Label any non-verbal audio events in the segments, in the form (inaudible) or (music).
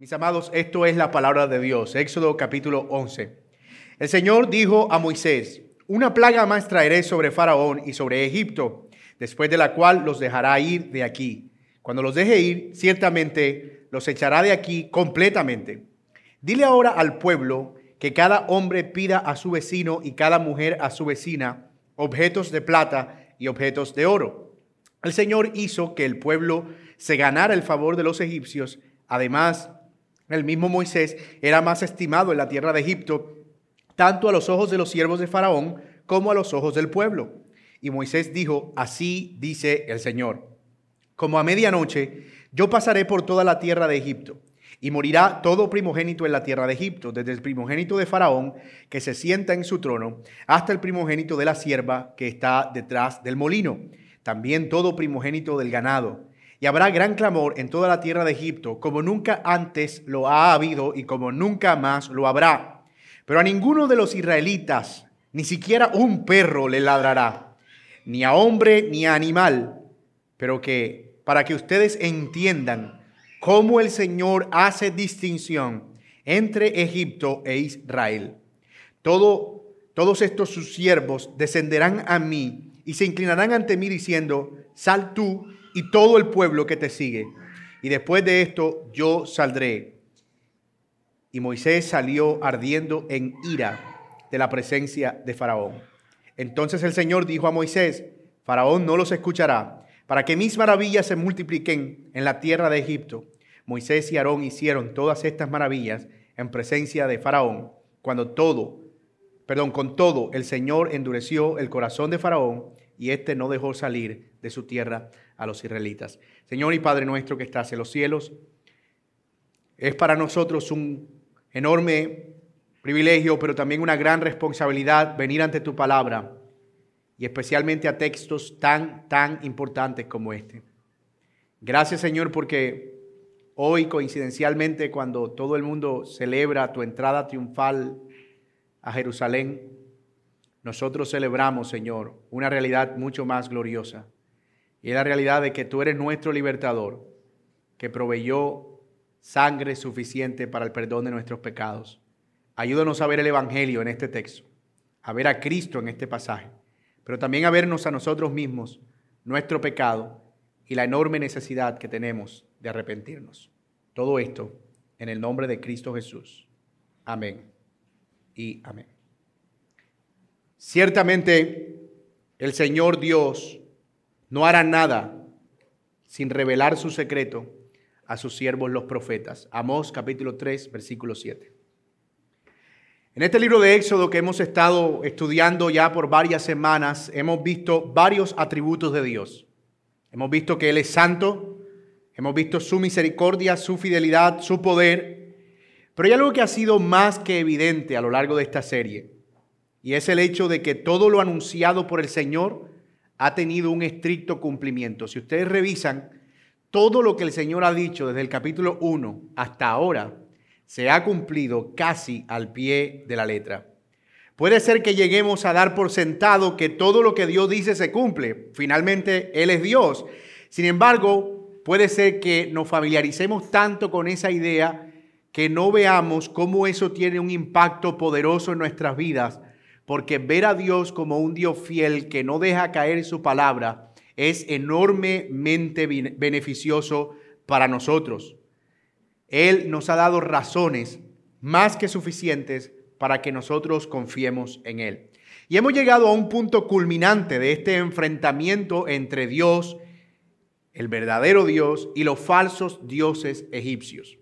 Mis amados, esto es la palabra de Dios. Éxodo capítulo 11. El Señor dijo a Moisés, una plaga más traeré sobre Faraón y sobre Egipto, después de la cual los dejará ir de aquí. Cuando los deje ir, ciertamente los echará de aquí completamente. Dile ahora al pueblo que cada hombre pida a su vecino y cada mujer a su vecina objetos de plata y objetos de oro. El Señor hizo que el pueblo se ganara el favor de los egipcios. Además, el mismo Moisés era más estimado en la tierra de Egipto, tanto a los ojos de los siervos de Faraón como a los ojos del pueblo. Y Moisés dijo, así dice el Señor, como a medianoche yo pasaré por toda la tierra de Egipto, y morirá todo primogénito en la tierra de Egipto, desde el primogénito de Faraón, que se sienta en su trono, hasta el primogénito de la sierva que está detrás del molino, también todo primogénito del ganado y habrá gran clamor en toda la tierra de Egipto, como nunca antes lo ha habido y como nunca más lo habrá. Pero a ninguno de los israelitas, ni siquiera un perro le ladrará, ni a hombre ni a animal, pero que para que ustedes entiendan cómo el Señor hace distinción entre Egipto e Israel. Todo, todos estos sus siervos descenderán a mí y se inclinarán ante mí diciendo, sal tú y todo el pueblo que te sigue. Y después de esto yo saldré. Y Moisés salió ardiendo en ira de la presencia de Faraón. Entonces el Señor dijo a Moisés, Faraón no los escuchará, para que mis maravillas se multipliquen en la tierra de Egipto. Moisés y Aarón hicieron todas estas maravillas en presencia de Faraón, cuando todo, perdón, con todo el Señor endureció el corazón de Faraón y éste no dejó salir de su tierra a los israelitas. Señor y Padre nuestro que estás en los cielos, es para nosotros un enorme privilegio, pero también una gran responsabilidad venir ante tu palabra y especialmente a textos tan, tan importantes como este. Gracias Señor porque hoy coincidencialmente cuando todo el mundo celebra tu entrada triunfal a Jerusalén, nosotros celebramos, Señor, una realidad mucho más gloriosa y es la realidad de que tú eres nuestro libertador, que proveyó sangre suficiente para el perdón de nuestros pecados. Ayúdanos a ver el Evangelio en este texto, a ver a Cristo en este pasaje, pero también a vernos a nosotros mismos, nuestro pecado y la enorme necesidad que tenemos de arrepentirnos. Todo esto en el nombre de Cristo Jesús. Amén y amén. Ciertamente el Señor Dios no hará nada sin revelar su secreto a sus siervos los profetas. Amós capítulo 3, versículo 7. En este libro de Éxodo que hemos estado estudiando ya por varias semanas, hemos visto varios atributos de Dios. Hemos visto que Él es santo, hemos visto su misericordia, su fidelidad, su poder, pero hay algo que ha sido más que evidente a lo largo de esta serie, y es el hecho de que todo lo anunciado por el Señor ha tenido un estricto cumplimiento. Si ustedes revisan, todo lo que el Señor ha dicho desde el capítulo 1 hasta ahora se ha cumplido casi al pie de la letra. Puede ser que lleguemos a dar por sentado que todo lo que Dios dice se cumple. Finalmente, Él es Dios. Sin embargo, puede ser que nos familiaricemos tanto con esa idea que no veamos cómo eso tiene un impacto poderoso en nuestras vidas porque ver a Dios como un Dios fiel que no deja caer su palabra es enormemente beneficioso para nosotros. Él nos ha dado razones más que suficientes para que nosotros confiemos en Él. Y hemos llegado a un punto culminante de este enfrentamiento entre Dios, el verdadero Dios, y los falsos dioses egipcios.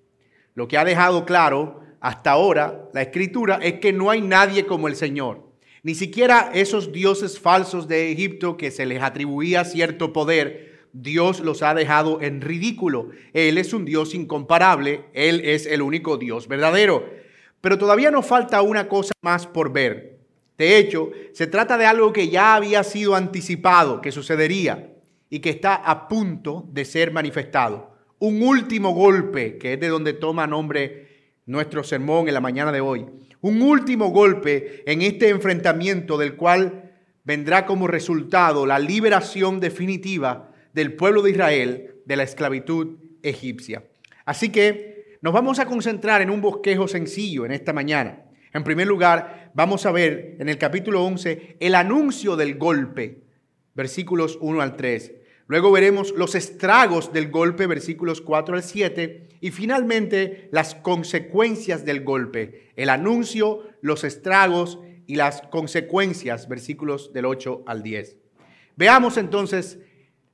Lo que ha dejado claro hasta ahora la escritura es que no hay nadie como el Señor. Ni siquiera esos dioses falsos de Egipto que se les atribuía cierto poder, Dios los ha dejado en ridículo. Él es un Dios incomparable, Él es el único Dios verdadero. Pero todavía nos falta una cosa más por ver. De hecho, se trata de algo que ya había sido anticipado, que sucedería y que está a punto de ser manifestado. Un último golpe, que es de donde toma nombre nuestro sermón en la mañana de hoy un último golpe en este enfrentamiento del cual vendrá como resultado la liberación definitiva del pueblo de Israel de la esclavitud egipcia. Así que nos vamos a concentrar en un bosquejo sencillo en esta mañana. En primer lugar, vamos a ver en el capítulo 11 el anuncio del golpe, versículos 1 al 3. Luego veremos los estragos del golpe, versículos 4 al 7. Y finalmente las consecuencias del golpe, el anuncio, los estragos y las consecuencias, versículos del 8 al 10. Veamos entonces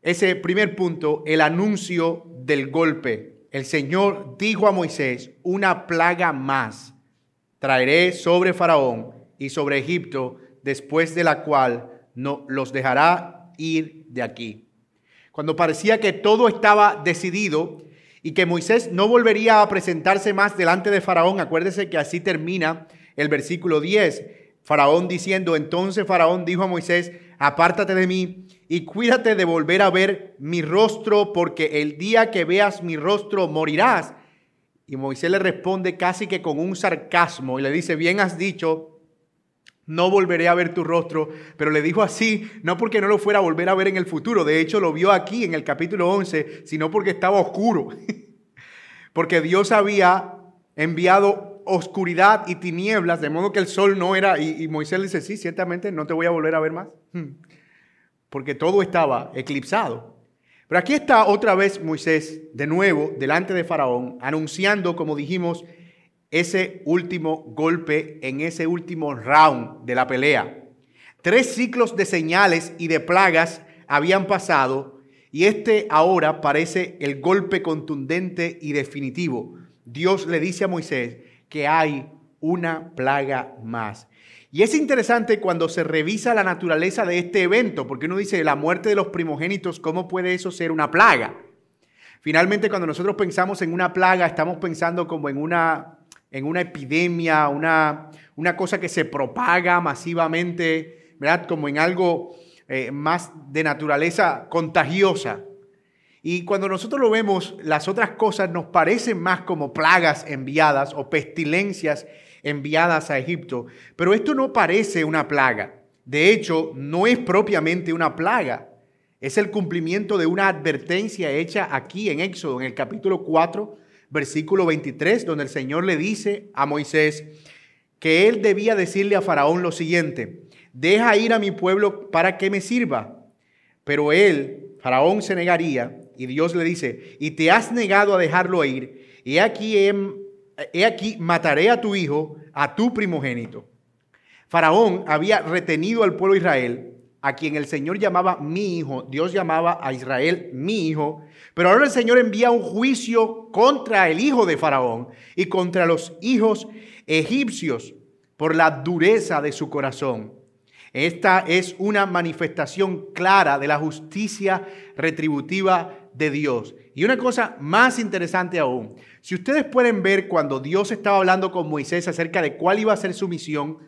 ese primer punto, el anuncio del golpe. El Señor dijo a Moisés, una plaga más traeré sobre Faraón y sobre Egipto, después de la cual no los dejará ir de aquí. Cuando parecía que todo estaba decidido y que Moisés no volvería a presentarse más delante de Faraón, acuérdese que así termina el versículo 10. Faraón diciendo, entonces Faraón dijo a Moisés, apártate de mí y cuídate de volver a ver mi rostro, porque el día que veas mi rostro morirás. Y Moisés le responde casi que con un sarcasmo y le dice, bien has dicho, no volveré a ver tu rostro, pero le dijo así, no porque no lo fuera a volver a ver en el futuro, de hecho lo vio aquí en el capítulo 11, sino porque estaba oscuro, (laughs) porque Dios había enviado oscuridad y tinieblas, de modo que el sol no era, y, Moisés le dice, sí, ciertamente no te voy a volver a ver más, porque todo estaba eclipsado. Pero aquí está otra vez Moisés de nuevo delante de Faraón, anunciando, como dijimos, ese último golpe en ese último round de la pelea. Tres ciclos de señales y de plagas habían pasado y este ahora parece el golpe contundente y definitivo. Dios le dice a Moisés que hay una plaga más. Y es interesante cuando se revisa la naturaleza de este evento, porque uno dice, la muerte de los primogénitos, ¿cómo puede eso ser una plaga? Finalmente, cuando nosotros pensamos en una plaga, estamos pensando como en una, en una epidemia, una, una cosa que se propaga masivamente, ¿verdad? Como en algo eh, más de naturaleza contagiosa. Y cuando nosotros lo vemos, las otras cosas nos parecen más como plagas enviadas o pestilencias enviadas a Egipto. Pero esto no parece una plaga. De hecho, no es propiamente una plaga. Es el cumplimiento de una advertencia hecha aquí en Éxodo, en el capítulo 4, versículo 23, donde el Señor le dice a Moisés que él debía decirle a Faraón lo siguiente, deja ir a mi pueblo para que me sirva. Pero él, Faraón, se negaría y Dios le dice, y te has negado a dejarlo ir, y aquí he aquí, mataré a tu hijo, a tu primogénito. Faraón había retenido al pueblo Israel, a quien el Señor llamaba mi hijo, Dios llamaba a Israel mi hijo, pero ahora el Señor envía un juicio contra el hijo de Faraón y contra los hijos egipcios por la dureza de su corazón. Esta es una manifestación clara de la justicia retributiva de Dios. Y una cosa más interesante aún, si ustedes pueden ver cuando Dios estaba hablando con Moisés acerca de cuál iba a ser su misión,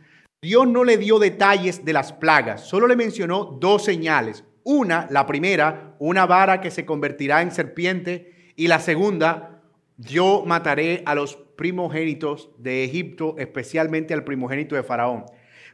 Dios no le dio detalles de las plagas, solo le mencionó dos señales. Una, la primera, una vara que se convertirá en serpiente, y la segunda, yo mataré a los primogénitos de Egipto, especialmente al primogénito de Faraón.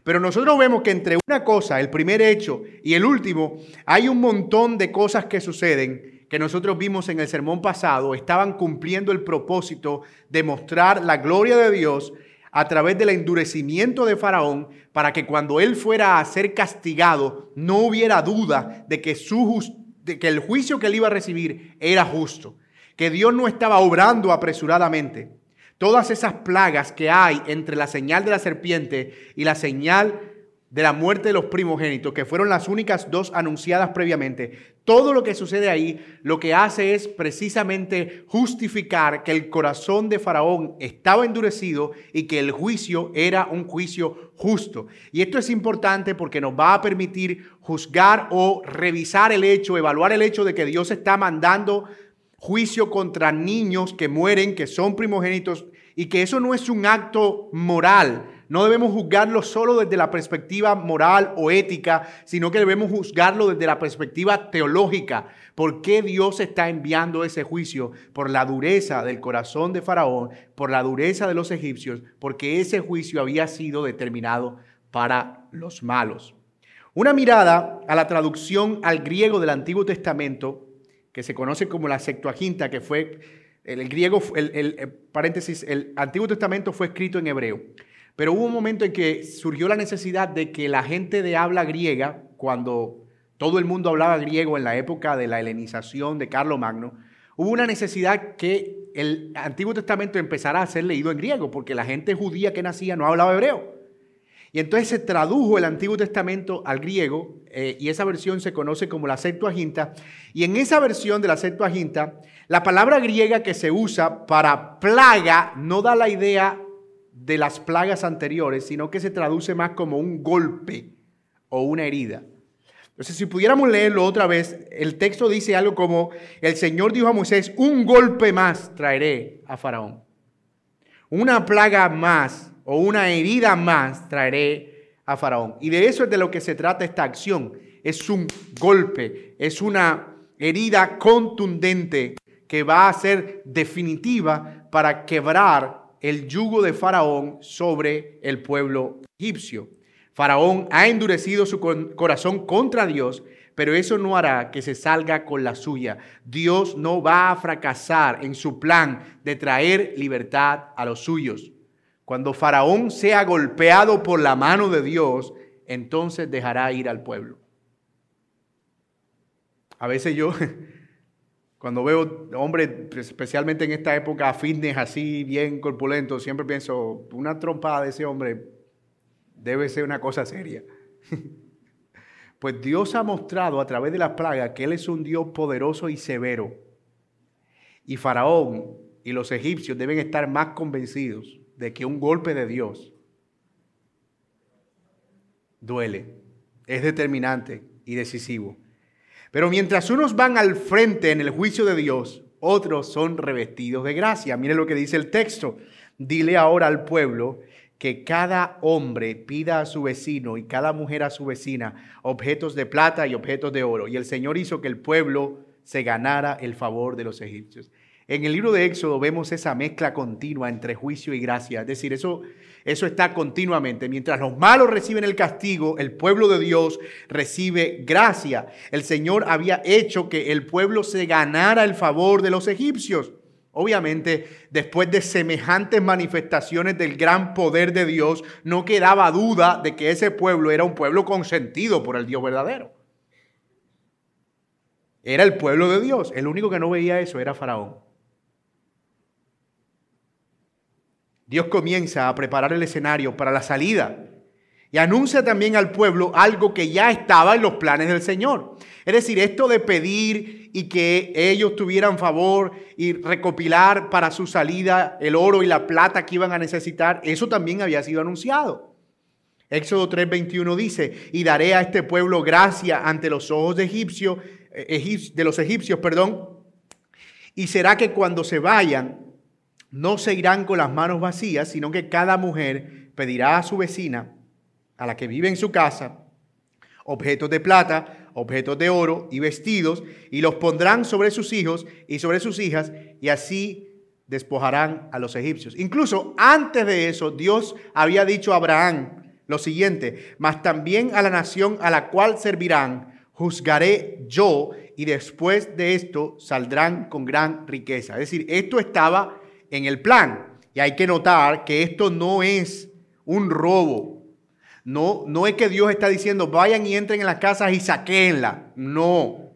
Pero nosotros vemos que entre una cosa, el primer hecho, y el último, hay un montón de cosas que suceden que nosotros vimos en el sermón pasado estaban cumpliendo el propósito de mostrar la gloria de Dios a través del endurecimiento de Faraón para que cuando él fuera a ser castigado no hubiera duda de que, su de que el juicio que él iba a recibir era justo, que Dios no estaba obrando apresuradamente. Todas esas plagas que hay entre la señal de la serpiente y la señal de la muerte de los primogénitos, que fueron las únicas dos anunciadas previamente, todo lo que sucede ahí lo que hace es precisamente justificar que el corazón de Faraón estaba endurecido y que el juicio era un juicio justo. Y esto es importante porque nos va a permitir juzgar o revisar el hecho, evaluar el hecho de que Dios está mandando juicio contra niños que mueren, que son primogénitos, y que eso no es un acto moral, no debemos juzgarlo solo desde la perspectiva moral o ética, sino que debemos juzgarlo desde la perspectiva teológica. ¿Por qué Dios está enviando ese juicio? Por la dureza del corazón de Faraón, por la dureza de los egipcios, porque ese juicio había sido determinado para los malos. Una mirada a la traducción al griego del Antiguo Testamento, que se conoce como la Septuaginta, que fue El, griego, el, el Antiguo Testamento fue escrito en hebreo. Pero hubo un momento en que surgió la necesidad de que la gente de habla griega, cuando todo el mundo hablaba griego en la época de la helenización de Carlos Magno, hubo una necesidad que el Antiguo Testamento empezara a ser leído en griego, porque la gente judía que nacía no hablaba hebreo. Y entonces se tradujo el Antiguo Testamento al griego eh, y esa versión se conoce como la Septuaginta. Y en esa versión de la Septuaginta, la palabra griega que se usa para plaga no da la idea de las plagas anteriores, sino que se traduce más como un golpe o una herida. Entonces, si pudiéramos leerlo otra vez, el texto dice algo como, el Señor dijo a Moisés, un golpe más traeré a Faraón. Una plaga más o una herida más traeré a Faraón. Y de eso es de lo que se trata esta acción. Es un golpe, es una herida contundente que va a ser definitiva para quebrar el yugo de Faraón sobre el pueblo egipcio. Faraón ha endurecido su corazón contra Dios, pero eso no hará que se salga con la suya. Dios no va a fracasar en su plan de traer libertad a los suyos. Cuando Faraón sea golpeado por la mano de Dios, entonces dejará ir al pueblo. A veces yo (laughs) Cuando veo hombres, especialmente en esta época, fitness así, bien corpulento, siempre pienso, una trompada de ese hombre debe ser una cosa seria. (laughs) Pues Dios ha mostrado a través de las plagas que Él es un Dios poderoso y severo. Y Faraón y los egipcios deben estar más convencidos de que un golpe de Dios duele, es determinante y decisivo. Pero mientras unos van al frente en el juicio de Dios, otros son revestidos de gracia. Mire lo que dice el texto. Dile ahora al pueblo que cada hombre pida a su vecino y cada mujer a su vecina objetos de plata y objetos de oro. Y el Señor hizo que el pueblo se ganara el favor de los egipcios. En el libro de Éxodo vemos esa mezcla continua entre juicio y gracia. Es decir, eso eso está continuamente. Mientras los malos reciben el castigo, el pueblo de Dios recibe gracia. El Señor había hecho que el pueblo se ganara el favor de los egipcios. Obviamente, después de semejantes manifestaciones del gran poder de Dios, no quedaba duda de que ese pueblo era un pueblo consentido por el Dios verdadero. Era el pueblo de Dios. El único que no veía eso era Faraón. Dios comienza a preparar el escenario para la salida y anuncia también al pueblo algo que ya estaba en los planes del Señor. Es decir, esto de pedir y que ellos tuvieran favor y recopilar para su salida el oro y la plata que iban a necesitar, eso también había sido anunciado. Éxodo 3:21 dice, y daré a este pueblo gracia ante los ojos de, egipcio, eh, de los egipcios, perdón, y será que cuando se vayan no se irán con las manos vacías, sino que cada mujer pedirá a su vecina, a la que vive en su casa, objetos de plata, objetos de oro y vestidos, y los pondrán sobre sus hijos y sobre sus hijas, y así despojarán a los egipcios. Incluso antes de eso, Dios había dicho a Abraham lo siguiente, mas también a la nación a la cual servirán, juzgaré yo, y después de esto saldrán con gran riqueza. Es decir, esto estaba en el plan. Y hay que notar que esto no es un robo. No, no es que Dios está diciendo vayan y entren en las casas y saquenla. No,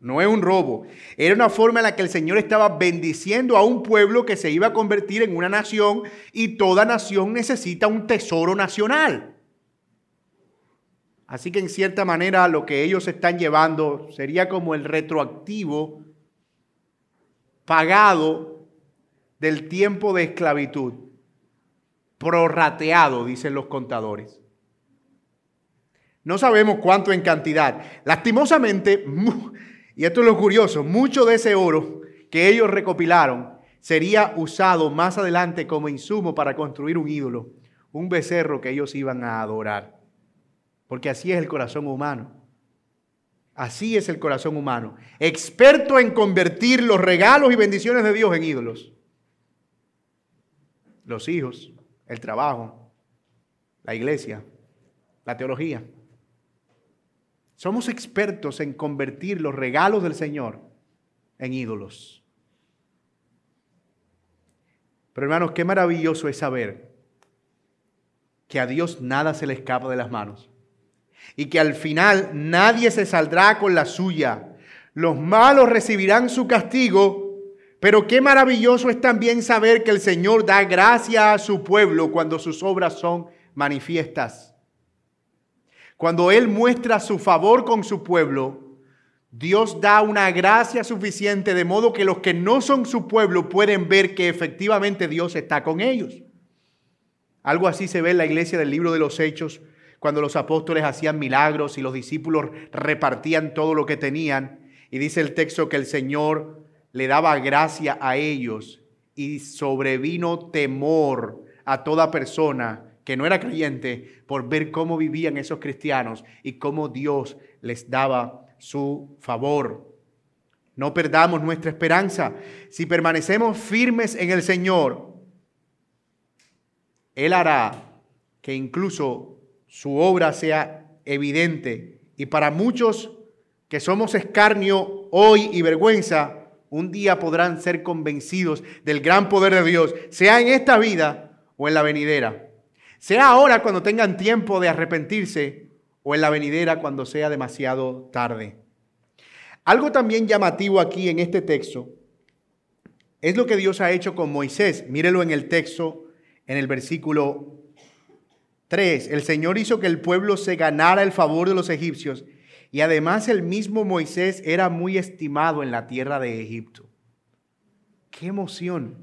no es un robo. Era una forma en la que el Señor estaba bendiciendo a un pueblo que se iba a convertir en una nación y toda nación necesita un tesoro nacional. Así que en cierta manera lo que ellos están llevando sería como el retroactivo pagado del tiempo de esclavitud, prorrateado, dicen los contadores. No sabemos cuánto en cantidad. Lastimosamente, y esto es lo curioso, mucho de ese oro que ellos recopilaron sería usado más adelante como insumo para construir un ídolo, un becerro que ellos iban a adorar. Porque así es el corazón humano. Así es el corazón humano. Experto en convertir los regalos y bendiciones de Dios en ídolos los hijos, el trabajo, la iglesia, la teología. Somos expertos en convertir los regalos del Señor en ídolos. Pero hermanos, qué maravilloso es saber que a Dios nada se le escapa de las manos y que al final nadie se saldrá con la suya. Los malos recibirán su castigo, pero qué maravilloso es también saber que el Señor da gracia a su pueblo cuando sus obras son manifiestas. Cuando Él muestra su favor con su pueblo, Dios da una gracia suficiente de modo que los que no son su pueblo pueden ver que efectivamente Dios está con ellos. Algo así se ve en la iglesia del libro de los Hechos, cuando los apóstoles hacían milagros y los discípulos repartían todo lo que tenían. Y dice el texto que el Señor le daba gracia a ellos y sobrevino temor a toda persona que no era creyente por ver cómo vivían esos cristianos y cómo Dios les daba su favor. No perdamos nuestra esperanza. Si permanecemos firmes en el Señor, Él hará que incluso su obra sea evidente. Y para muchos que somos escarnio hoy y vergüenza, un día podrán ser convencidos del gran poder de Dios, sea en esta vida o en la venidera. Sea ahora cuando tengan tiempo de arrepentirse o en la venidera cuando sea demasiado tarde. Algo también llamativo aquí en este texto es lo que Dios ha hecho con Moisés. Mírelo en el texto, en el versículo 3. El Señor hizo que el pueblo se ganara el favor de los egipcios y además el mismo Moisés era muy estimado en la tierra de Egipto. ¡Qué emoción!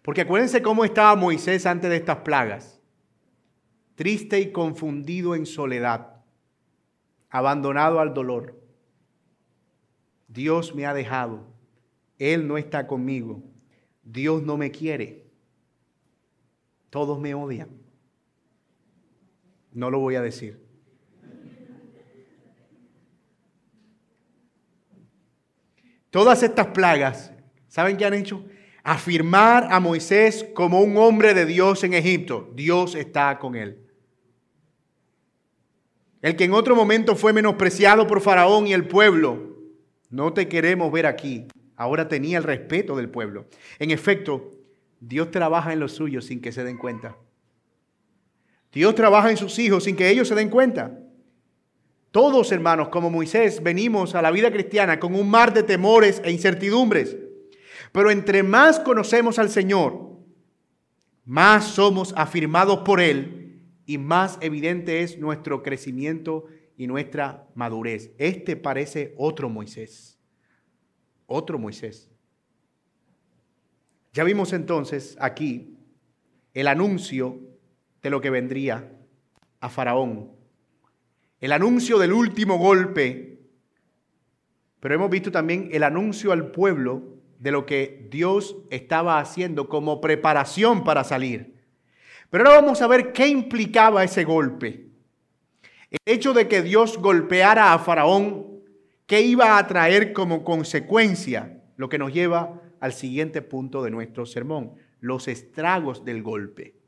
Porque acuérdense cómo estaba Moisés antes de estas plagas. Triste y confundido en soledad, abandonado al dolor. Dios me ha dejado, Él no está conmigo, Dios no me quiere, todos me odian. No lo voy a decir. Todas estas plagas, ¿saben qué han hecho? Afirmar a Moisés como un hombre de Dios en Egipto. Dios está con él. El que en otro momento fue menospreciado por Faraón y el pueblo. No te queremos ver aquí. Ahora tenía el respeto del pueblo. En efecto, Dios trabaja en los suyos sin que se den cuenta. Dios trabaja en sus hijos sin que ellos se den cuenta. Todos, hermanos, como Moisés, venimos a la vida cristiana con un mar de temores e incertidumbres. Pero entre más conocemos al Señor, más somos afirmados por Él y más evidente es nuestro crecimiento y nuestra madurez. Este parece otro Moisés. Otro Moisés. Ya vimos entonces aquí el anuncio de lo que vendría a Faraón. El anuncio del último golpe, pero hemos visto también el anuncio al pueblo de lo que Dios estaba haciendo como preparación para salir. Pero ahora vamos a ver qué implicaba ese golpe. El hecho de que Dios golpeara a Faraón, ¿qué iba a traer como consecuencia? Lo que nos lleva al siguiente punto de nuestro sermón, los estragos del golpe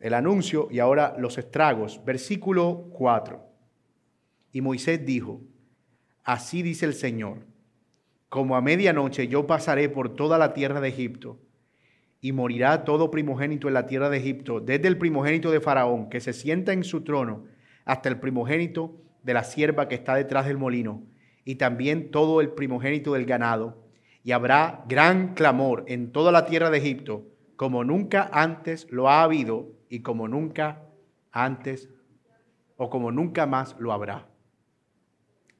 el anuncio y ahora los estragos. Versículo 4. Y Moisés dijo, así dice el Señor, como a medianoche yo pasaré por toda la tierra de Egipto, y morirá todo primogénito en la tierra de Egipto, desde el primogénito de Faraón, que se sienta en su trono, hasta el primogénito de la sierva que está detrás del molino, y también todo el primogénito del ganado. Y habrá gran clamor en toda la tierra de Egipto, como nunca antes lo ha habido y como nunca antes o como nunca más lo habrá.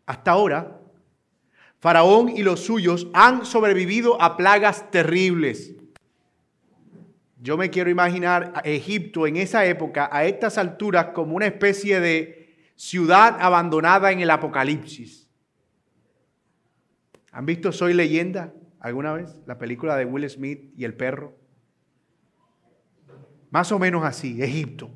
Hasta ahora, Faraón y los suyos han sobrevivido a plagas terribles. Yo me quiero imaginar a Egipto en esa época, a estas alturas, como una especie de ciudad abandonada en el Apocalipsis. ¿Han visto Soy leyenda alguna vez? La película de Will Smith y el perro. Más o menos así, Egipto.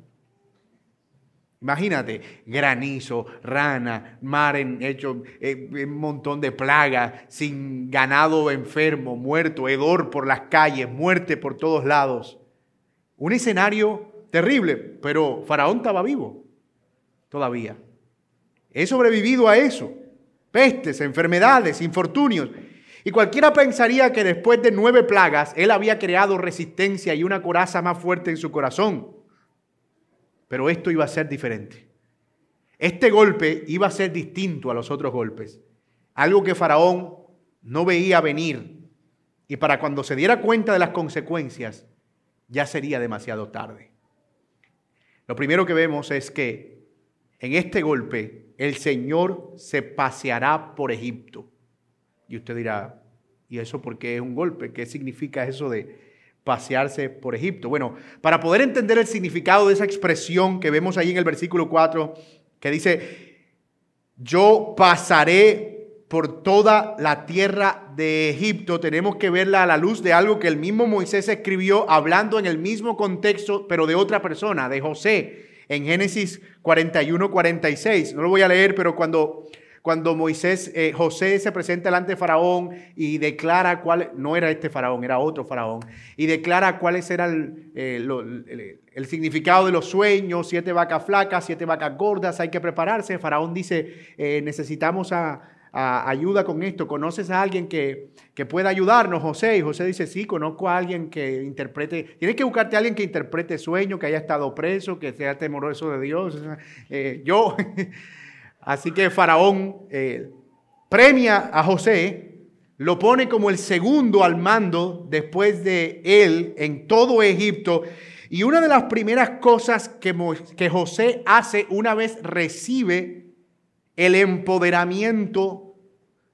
Imagínate, granizo, rana, mar en hecho, un montón de plagas, sin ganado enfermo, muerto, hedor por las calles, muerte por todos lados. Un escenario terrible, pero Faraón estaba vivo todavía. He sobrevivido a eso. Pestes, enfermedades, infortunios. Y cualquiera pensaría que después de nueve plagas, él había creado resistencia y una coraza más fuerte en su corazón. Pero esto iba a ser diferente. Este golpe iba a ser distinto a los otros golpes. Algo que Faraón no veía venir. Y para cuando se diera cuenta de las consecuencias, ya sería demasiado tarde. Lo primero que vemos es que en este golpe el Señor se paseará por Egipto. Y usted dirá, ¿y eso por qué es un golpe? ¿Qué significa eso de pasearse por Egipto? Bueno, para poder entender el significado de esa expresión que vemos ahí en el versículo 4, que dice, yo pasaré por toda la tierra de Egipto, tenemos que verla a la luz de algo que el mismo Moisés escribió hablando en el mismo contexto, pero de otra persona, de José, en Génesis 41, 46. No lo voy a leer, pero cuando cuando Moisés, eh, José se presenta delante de Faraón y declara cuál, no era este Faraón, era otro Faraón, y declara cuáles eran eh, el, significado de los sueños, siete vacas flacas, siete vacas gordas, hay que prepararse. Faraón dice, eh, necesitamos ayuda con esto, ¿conoces a alguien que, que, pueda ayudarnos, José? Y José dice, sí, conozco a alguien que interprete, tienes que buscarte a alguien que interprete sueños, que haya estado preso, que sea temoroso de Dios. yo... (laughs) Así que Faraón eh, premia a José, lo pone como el segundo al mando después de él en todo Egipto. Y una de las primeras cosas que, que José hace una vez recibe el empoderamiento,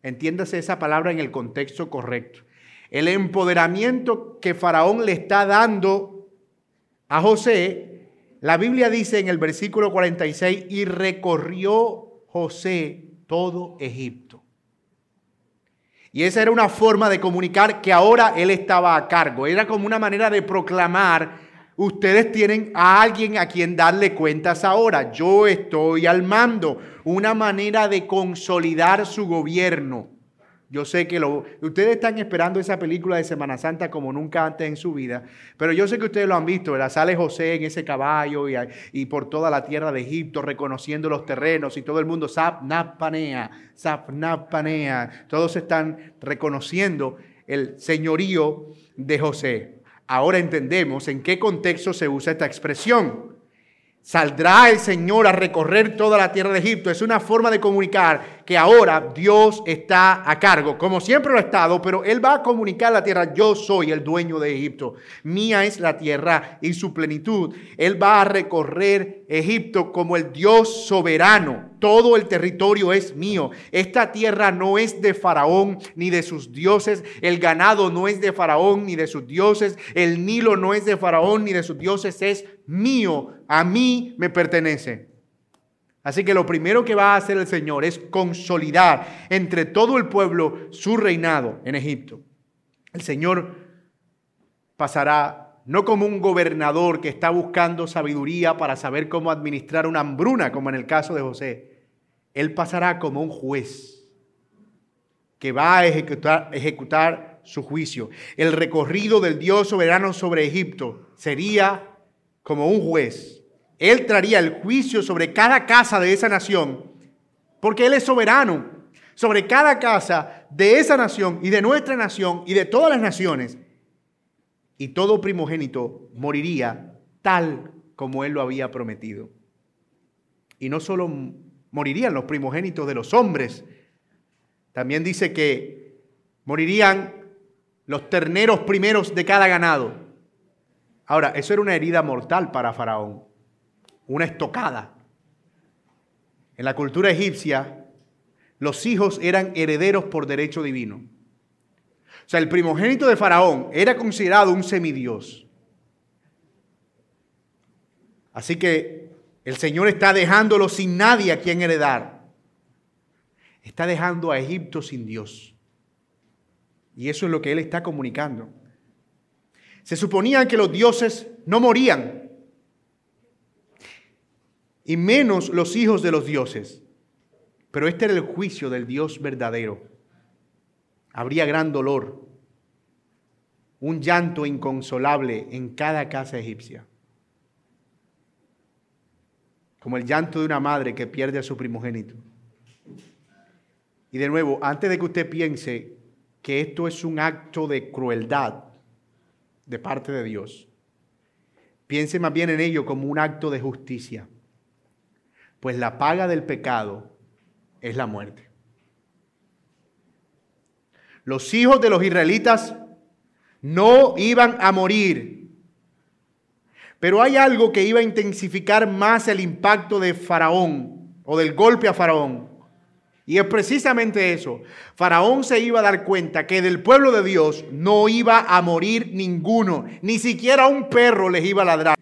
entiéndase esa palabra en el contexto correcto, el empoderamiento que Faraón le está dando a José, la Biblia dice en el versículo 46, y recorrió José todo Egipto. Y esa era una forma de comunicar que ahora él estaba a cargo. Era como una manera de proclamar, ustedes tienen a alguien a quien darle cuentas ahora. Yo estoy al mando. Una manera de consolidar su gobierno. Yo sé que lo, ustedes están esperando esa película de Semana Santa como nunca antes en su vida, pero yo sé que ustedes lo han visto, ¿verdad? Sale José en ese caballo y, por toda la tierra de Egipto reconociendo los terrenos y todo el mundo, Sapnapanea, Sapnapanea, todos están reconociendo el señorío de José. Ahora entendemos en qué contexto se usa esta expresión. Saldrá el Señor a recorrer toda la tierra de Egipto. Es una forma de comunicar que ahora Dios está a cargo, como siempre lo ha estado, pero Él va a comunicar la tierra, yo soy el dueño de Egipto, mía es la tierra y su plenitud. Él va a recorrer Egipto como el Dios soberano. Todo el territorio es mío. Esta tierra no es de Faraón ni de sus dioses. El ganado no es de Faraón ni de sus dioses. El Nilo no es de Faraón ni de sus dioses. Es mío. A mí me pertenece. Así que lo primero que va a hacer el Señor es consolidar entre todo el pueblo su reinado en Egipto. El Señor pasará no como un gobernador que está buscando sabiduría para saber cómo administrar una hambruna, como en el caso de José. Él pasará como un juez que va a ejecutar, ejecutar su juicio. El recorrido del Dios soberano sobre Egipto sería como un juez él traería el juicio sobre cada casa de esa nación, porque Él es soberano sobre cada casa de esa nación y de nuestra nación y de todas las naciones. Y todo primogénito moriría tal como Él lo había prometido. Y no solo morirían los primogénitos de los hombres, también dice que morirían los terneros primeros de cada ganado. Ahora, eso era una herida mortal para Faraón una estocada. En la cultura egipcia, los hijos eran herederos por derecho divino. O sea, el primogénito de Faraón era considerado un semidios. Así que el Señor está dejándolo sin nadie a quien heredar. Está dejando a Egipto sin Dios. Y eso es lo que Él está comunicando. Se suponía que los dioses no morían, y menos los hijos de los dioses. Pero este era el juicio del Dios verdadero. Habría gran dolor, un llanto inconsolable en cada casa egipcia, como el llanto de una madre que pierde a su primogénito. Y de nuevo, antes de que usted piense que esto es un acto de crueldad de parte de Dios. Piense más bien en ello como un acto de justicia, pues la paga del pecado es la muerte. Los hijos de los israelitas no iban a morir, pero hay algo que iba a intensificar más el impacto de Faraón o del golpe a Faraón. Y es precisamente eso. Faraón se iba a dar cuenta que del pueblo de Dios no iba a morir ninguno, ni siquiera un perro les iba a ladrar.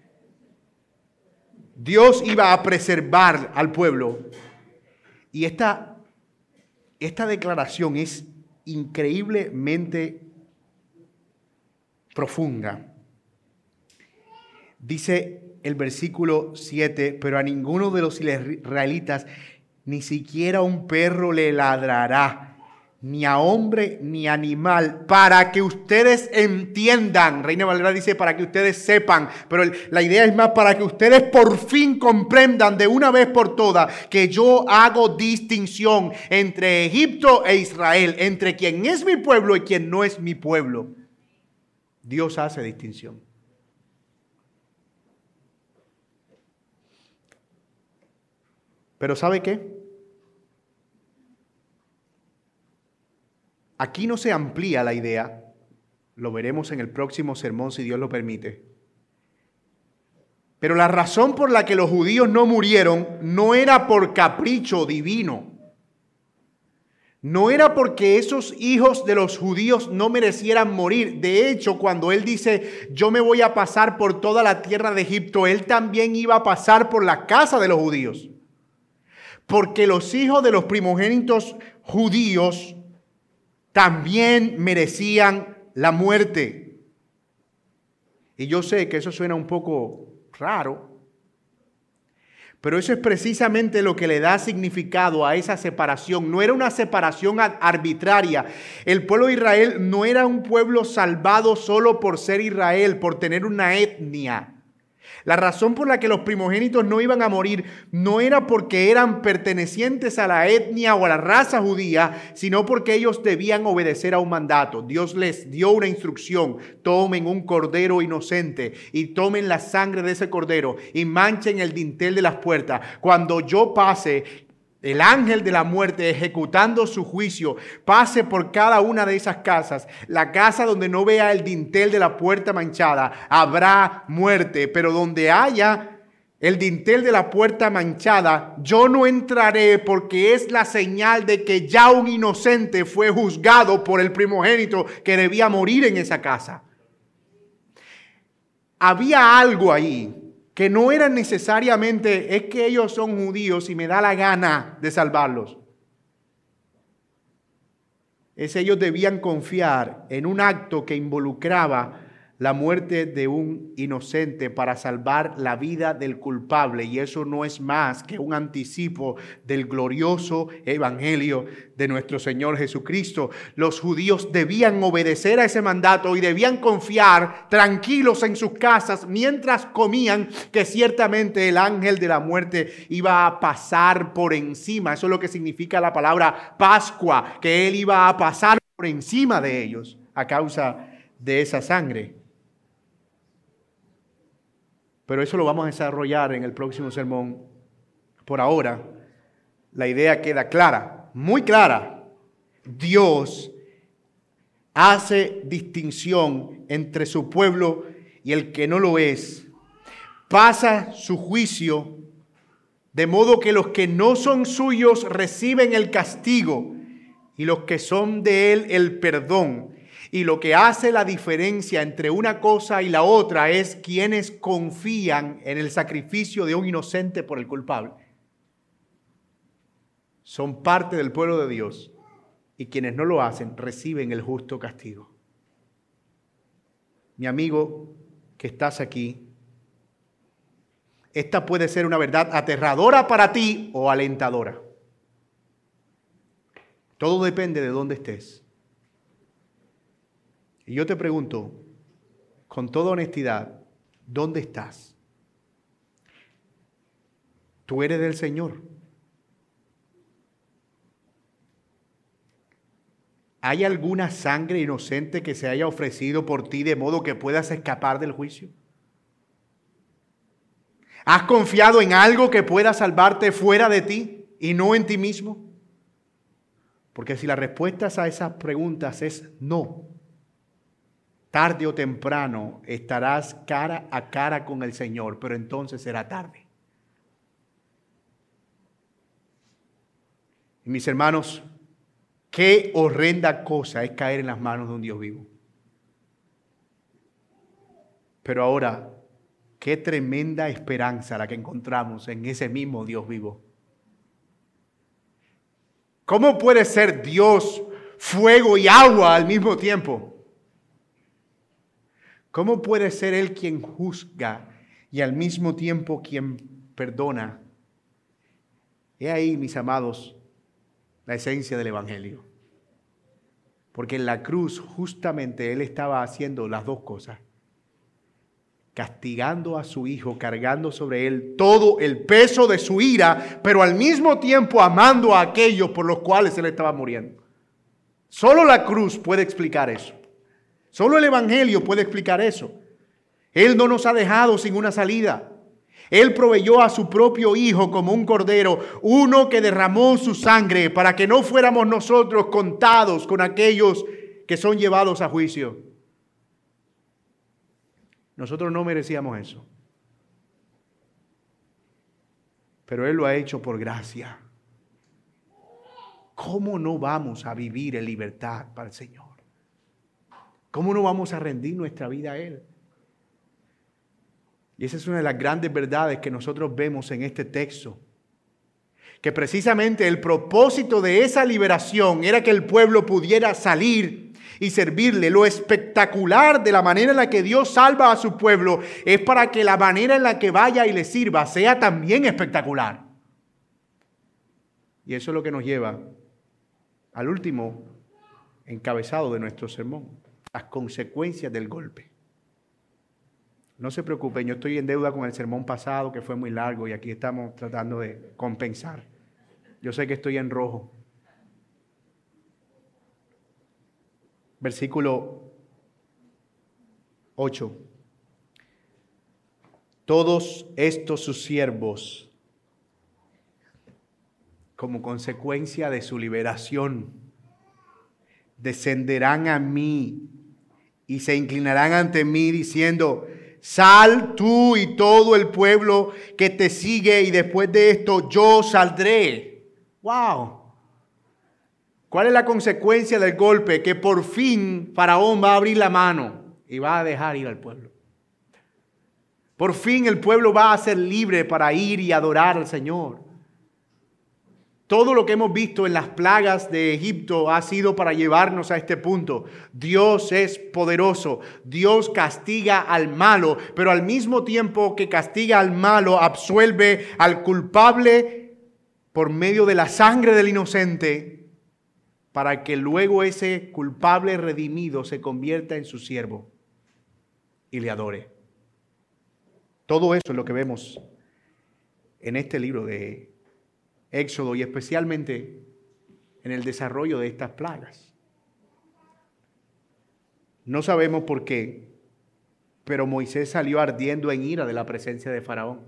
Dios iba a preservar al pueblo. Y esta, esta declaración es increíblemente profunda. Dice el versículo 7, pero a ninguno de los israelitas ni siquiera un perro le ladrará, ni a hombre ni animal, para que ustedes entiendan. Reina Valera dice para que ustedes sepan, pero la idea es más para que ustedes por fin comprendan de una vez por todas que yo hago distinción entre Egipto e Israel, entre quien es mi pueblo y quien no es mi pueblo. Dios hace distinción. Pero ¿sabe qué? Aquí no se amplía la idea, lo veremos en el próximo sermón si Dios lo permite. Pero la razón por la que los judíos no murieron no era por capricho divino. No era porque esos hijos de los judíos no merecieran morir. De hecho, cuando él dice, yo me voy a pasar por toda la tierra de Egipto, él también iba a pasar por la casa de los judíos. Porque los hijos de los primogénitos judíos también merecían la muerte. Y yo sé que eso suena un poco raro, pero eso es precisamente lo que le da significado a esa separación. No era una separación arbitraria. El pueblo de Israel no era un pueblo salvado solo por ser Israel, por tener una etnia. La razón por la que los primogénitos no iban a morir no era porque eran pertenecientes a la etnia o a la raza judía, sino porque ellos debían obedecer a un mandato. Dios les dio una instrucción, tomen un cordero inocente y tomen la sangre de ese cordero y manchen el dintel de las puertas. Cuando yo pase, el ángel de la muerte ejecutando su juicio pase por cada una de esas casas, la casa donde no vea el dintel de la puerta manchada, habrá muerte, pero donde haya el dintel de la puerta manchada, yo no entraré porque es la señal de que ya un inocente fue juzgado por el primogénito que debía morir en esa casa. Había algo ahí que no eran necesariamente, es que ellos son judíos y me da la gana de salvarlos. Es ellos debían confiar en un acto que involucraba la muerte de un inocente para salvar la vida del culpable. Y eso no es más que un anticipo del glorioso evangelio de nuestro Señor Jesucristo. Los judíos debían obedecer a ese mandato y debían confiar tranquilos en sus casas mientras comían que ciertamente el ángel de la muerte iba a pasar por encima. Eso es lo que significa la palabra Pascua, que él iba a pasar por encima de ellos a causa de esa sangre. Pero eso lo vamos a desarrollar en el próximo sermón. Por ahora, la idea queda clara, muy clara. Dios hace distinción entre su pueblo y el que no lo es. Pasa su juicio de modo que los que no son suyos reciben el castigo y los que son de él el perdón. Y lo que hace la diferencia entre una cosa y la otra es quienes confían en el sacrificio de un inocente por el culpable. Son parte del pueblo de Dios y quienes no lo hacen reciben el justo castigo. Mi amigo que estás aquí, esta puede ser una verdad aterradora para ti o alentadora. Todo depende de dónde estés. Y yo te pregunto, con toda honestidad, ¿dónde estás? Tú eres del Señor. ¿Hay alguna sangre inocente que se haya ofrecido por ti de modo que puedas escapar del juicio? ¿Has confiado en algo que pueda salvarte fuera de ti y no en ti mismo? Porque si la respuesta a esas preguntas es no, tarde o temprano estarás cara a cara con el Señor, pero entonces será tarde. Y mis hermanos, Qué horrenda cosa es caer en las manos de un Dios vivo. Pero ahora, qué tremenda esperanza la que encontramos en ese mismo Dios vivo. ¿Cómo puede ser Dios fuego y agua al mismo tiempo? ¿Cómo puede ser Él quien juzga y al mismo tiempo quien perdona? He ahí, mis amados, la esencia del Evangelio. Porque en la cruz justamente Él estaba haciendo las dos cosas. Castigando a su Hijo, cargando sobre Él todo el peso de su ira, pero al mismo tiempo amando a aquellos por los cuales Él estaba muriendo. Solo la cruz puede explicar eso. Solo el Evangelio puede explicar eso. Él no nos ha dejado sin una salida. Él proveyó a su propio Hijo como un cordero, uno que derramó su sangre para que no fuéramos nosotros contados con aquellos que son llevados a juicio. Nosotros no merecíamos eso. Pero Él lo ha hecho por gracia. ¿Cómo no vamos a vivir en libertad para el Señor? ¿Cómo no vamos a rendir nuestra vida a Él? Y esa es una de las grandes verdades que nosotros vemos en este texto. Que precisamente el propósito de esa liberación era que el pueblo pudiera salir y servirle. Lo espectacular de la manera en la que Dios salva a su pueblo es para que la manera en la que vaya y le sirva sea también espectacular. Y eso es lo que nos lleva al último encabezado de nuestro sermón, las consecuencias del golpe. No se preocupen, yo estoy en deuda con el sermón pasado que fue muy largo y aquí estamos tratando de compensar. Yo sé que estoy en rojo. Versículo 8. Todos estos sus siervos, como consecuencia de su liberación, descenderán a mí y se inclinarán ante mí diciendo, Sal tú y todo el pueblo que te sigue y después de esto yo saldré. Wow. ¿Cuál es la consecuencia del golpe? Que por fin Faraón va a abrir la mano y va a dejar ir al pueblo. Por fin el pueblo va a ser libre para ir y adorar al Señor. Todo lo que hemos visto en las plagas de Egipto ha sido para llevarnos a este punto. Dios es poderoso, Dios castiga al malo, pero al mismo tiempo que castiga al malo, absuelve al culpable por medio de la sangre del inocente, para que luego ese culpable redimido se convierta en su siervo y le adore. Todo eso es lo que vemos en este libro de Éxodo y especialmente en el desarrollo de estas plagas. No sabemos por qué, pero Moisés salió ardiendo en ira de la presencia de Faraón.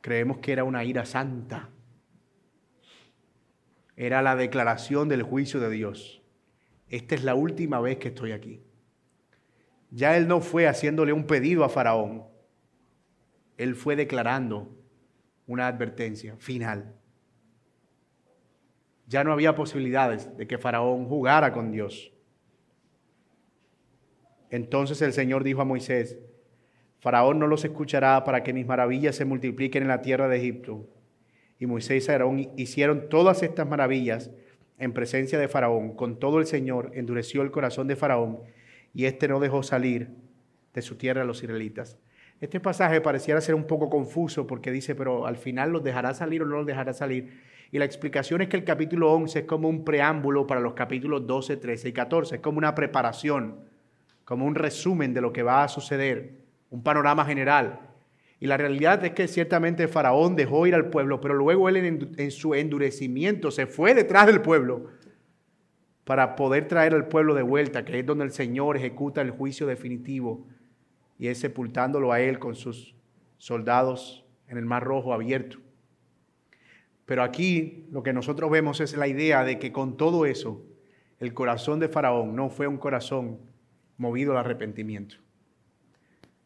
Creemos que era una ira santa. Era la declaración del juicio de Dios. Esta es la última vez que estoy aquí. Ya él no fue haciéndole un pedido a Faraón. Él fue declarando una advertencia final. Ya no había posibilidades de que Faraón jugara con Dios. Entonces el Señor dijo a Moisés, Faraón no los escuchará para que mis maravillas se multipliquen en la tierra de Egipto. Y Moisés y Aarón hicieron todas estas maravillas en presencia de Faraón. Con todo el Señor endureció el corazón de Faraón y éste no dejó salir de su tierra a los israelitas. Este pasaje pareciera ser un poco confuso porque dice, pero al final los dejará salir o no los dejará salir. Y la explicación es que el capítulo 11 es como un preámbulo para los capítulos 12, 13 y 14. Es como una preparación, como un resumen de lo que va a suceder, un panorama general. Y la realidad es que ciertamente Faraón dejó ir al pueblo, pero luego él en, su endurecimiento se fue detrás del pueblo para poder traer al pueblo de vuelta, que es donde el Señor ejecuta el juicio definitivo y es sepultándolo a él con sus soldados en el Mar Rojo abierto. Pero aquí lo que nosotros vemos es la idea de que con todo eso, el corazón de Faraón no fue un corazón movido al arrepentimiento.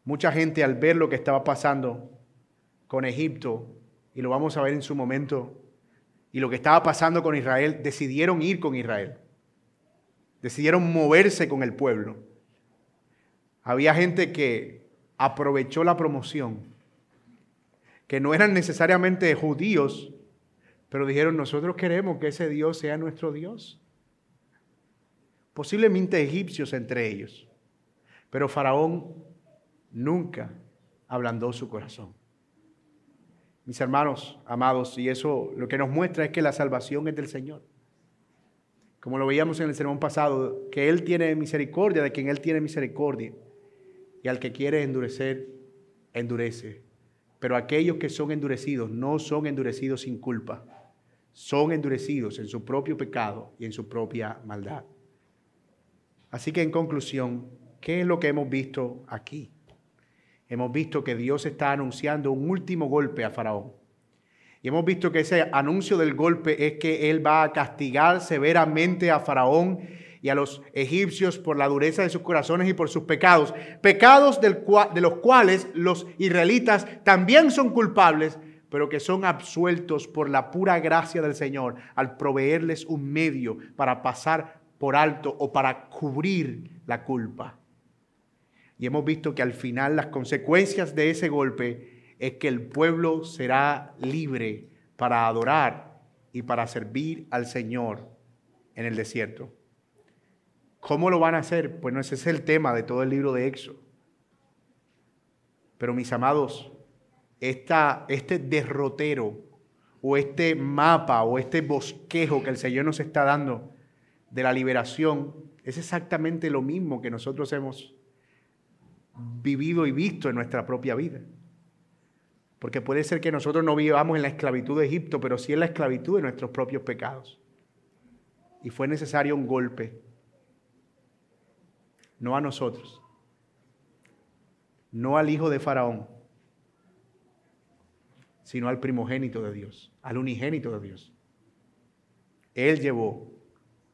Mucha gente al ver lo que estaba pasando con Egipto, y lo vamos a ver en su momento, y lo que estaba pasando con Israel, decidieron ir con Israel. Decidieron moverse con el pueblo. Había gente que aprovechó la promoción, que no eran necesariamente judíos, pero dijeron, nosotros queremos que ese Dios sea nuestro Dios. Posiblemente egipcios entre ellos. Pero Faraón nunca ablandó su corazón. Mis hermanos amados, y eso lo que nos muestra es que la salvación es del Señor. Como lo veíamos en el sermón pasado, que Él tiene misericordia de quien Él tiene misericordia. Y al que quiere endurecer, endurece. Pero aquellos que son endurecidos no son endurecidos sin culpa. Son endurecidos en su propio pecado y en su propia maldad. Así que en conclusión, ¿qué es lo que hemos visto aquí? hemos visto que Dios está anunciando un último golpe a Faraón. Y hemos visto que ese anuncio del golpe es que Él va a castigar severamente a Faraón y a los egipcios por la dureza de sus corazones y por sus pecados. Pecados de los cuales los israelitas también son culpables, pero que son absueltos por la pura gracia del Señor al proveerles un medio para pasar por alto o para cubrir la culpa. Y hemos visto que al final las consecuencias de ese golpe es que el pueblo será libre para adorar y para servir al Señor en el desierto. ¿Cómo lo van a hacer? Pues no ese es el tema de todo el libro de Éxodo. Pero mis amados, esta, este derrotero o este mapa o este bosquejo que el Señor nos está dando de la liberación es exactamente lo mismo que nosotros hemos vivido y visto en nuestra propia vida. Porque puede ser que nosotros no vivamos en la esclavitud de Egipto, pero sí en la esclavitud de nuestros propios pecados. Y fue necesario un golpe, no a nosotros, no al hijo de Faraón, sino al primogénito de Dios, al unigénito de Dios. Él llevó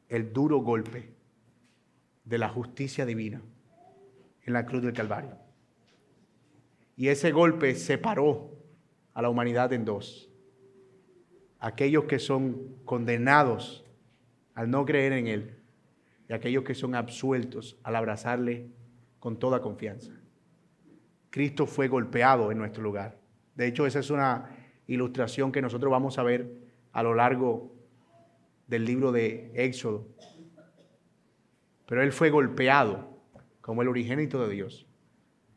el duro golpe de la justicia divina en la cruz del Calvario. Y ese golpe separó a la humanidad en dos. Aquellos que son condenados al no creer en Él y aquellos que son absueltos al abrazarle con toda confianza. Cristo fue golpeado en nuestro lugar. De hecho, esa es una ilustración que nosotros vamos a ver a lo largo del libro de Éxodo. Pero Él fue golpeado como el origénito de Dios,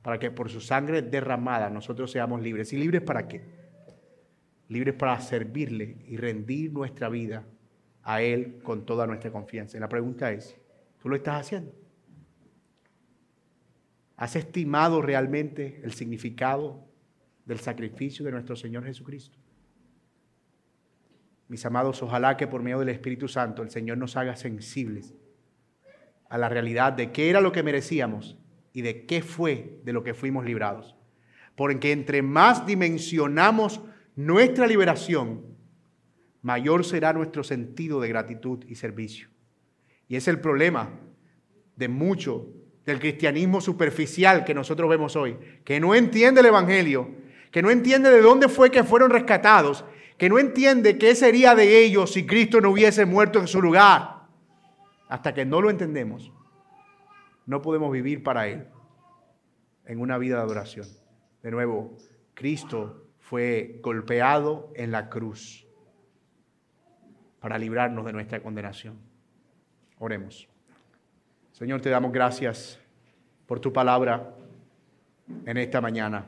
para que por su sangre derramada nosotros seamos libres. ¿Y libres para qué? Libres para servirle y rendir nuestra vida a Él con toda nuestra confianza. Y la pregunta es, ¿tú lo estás haciendo? ¿Has estimado realmente el significado del sacrificio de nuestro Señor Jesucristo? Mis amados, ojalá que por medio del Espíritu Santo el Señor nos haga sensibles a la realidad de qué era lo que merecíamos y de qué fue de lo que fuimos librados. Porque entre más dimensionamos nuestra liberación, mayor será nuestro sentido de gratitud y servicio. Y es el problema de mucho del cristianismo superficial que nosotros vemos hoy, que no entiende el Evangelio, que no entiende de dónde fue que fueron rescatados, que no entiende qué sería de ellos si Cristo no hubiese muerto en su lugar. Hasta que no lo entendemos, no podemos vivir para Él en una vida de adoración. De nuevo, Cristo fue golpeado en la cruz para librarnos de nuestra condenación. Oremos. Señor, te damos gracias por tu palabra en esta mañana.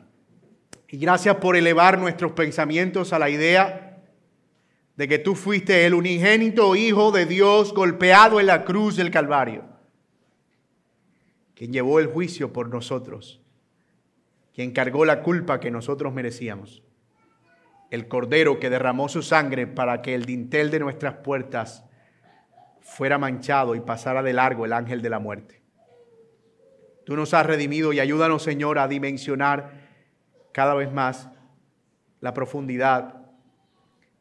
Y gracias por elevar nuestros pensamientos a la idea de que tú fuiste el unigénito Hijo de Dios golpeado en la cruz del Calvario, quien llevó el juicio por nosotros, quien cargó la culpa que nosotros merecíamos. El Cordero que derramó su sangre para que el dintel de nuestras puertas fuera manchado y pasara de largo el ángel de la muerte. Tú nos has redimido y ayúdanos, Señor, a dimensionar cada vez más la profundidad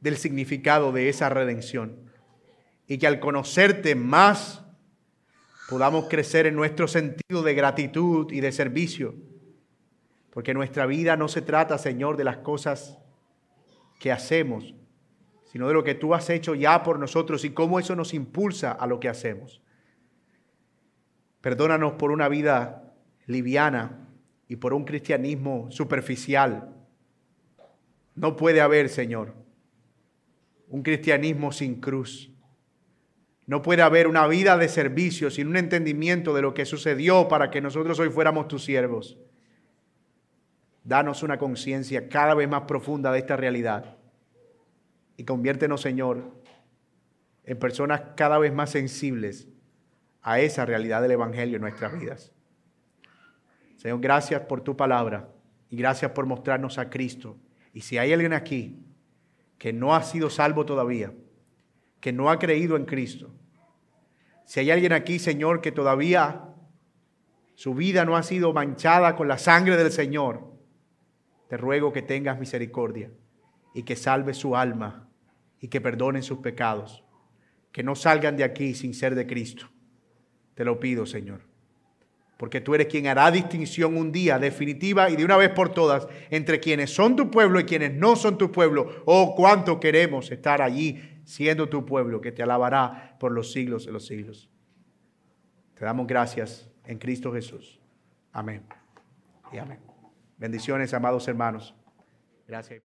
del significado de esa redención. Y que al conocerte más podamos crecer en nuestro sentido de gratitud y de servicio. Porque nuestra vida no se trata, Señor, de las cosas que hacemos, sino de lo que tú has hecho ya por nosotros y cómo eso nos impulsa a lo que hacemos. Perdónanos por una vida liviana y por un cristianismo superficial. No puede haber, Señor, un cristianismo sin cruz. No puede haber una vida de servicio sin un entendimiento de lo que sucedió para que nosotros hoy fuéramos tus siervos. Danos una conciencia cada vez más profunda de esta realidad y conviértenos, Señor, en personas cada vez más sensibles a esa realidad del Evangelio en nuestras vidas. Señor, gracias por tu palabra y gracias por mostrarnos a Cristo. Y si hay alguien aquí que no ha sido salvo todavía, que no ha creído en Cristo, si hay alguien aquí, Señor, que todavía su vida no ha sido manchada con la sangre del Señor, te ruego que tengas misericordia y que salves su alma y que perdonen sus pecados, que no salgan de aquí sin ser de Cristo. Te lo pido, Señor, porque tú eres quien hará distinción un día definitiva y de una vez por todas entre quienes son tu pueblo y quienes no son tu pueblo. Oh, cuánto queremos estar allí siendo tu pueblo que te alabará por los siglos de los siglos. Te damos gracias en Cristo Jesús. Amén. Y amén. Bendiciones, amados hermanos. Gracias.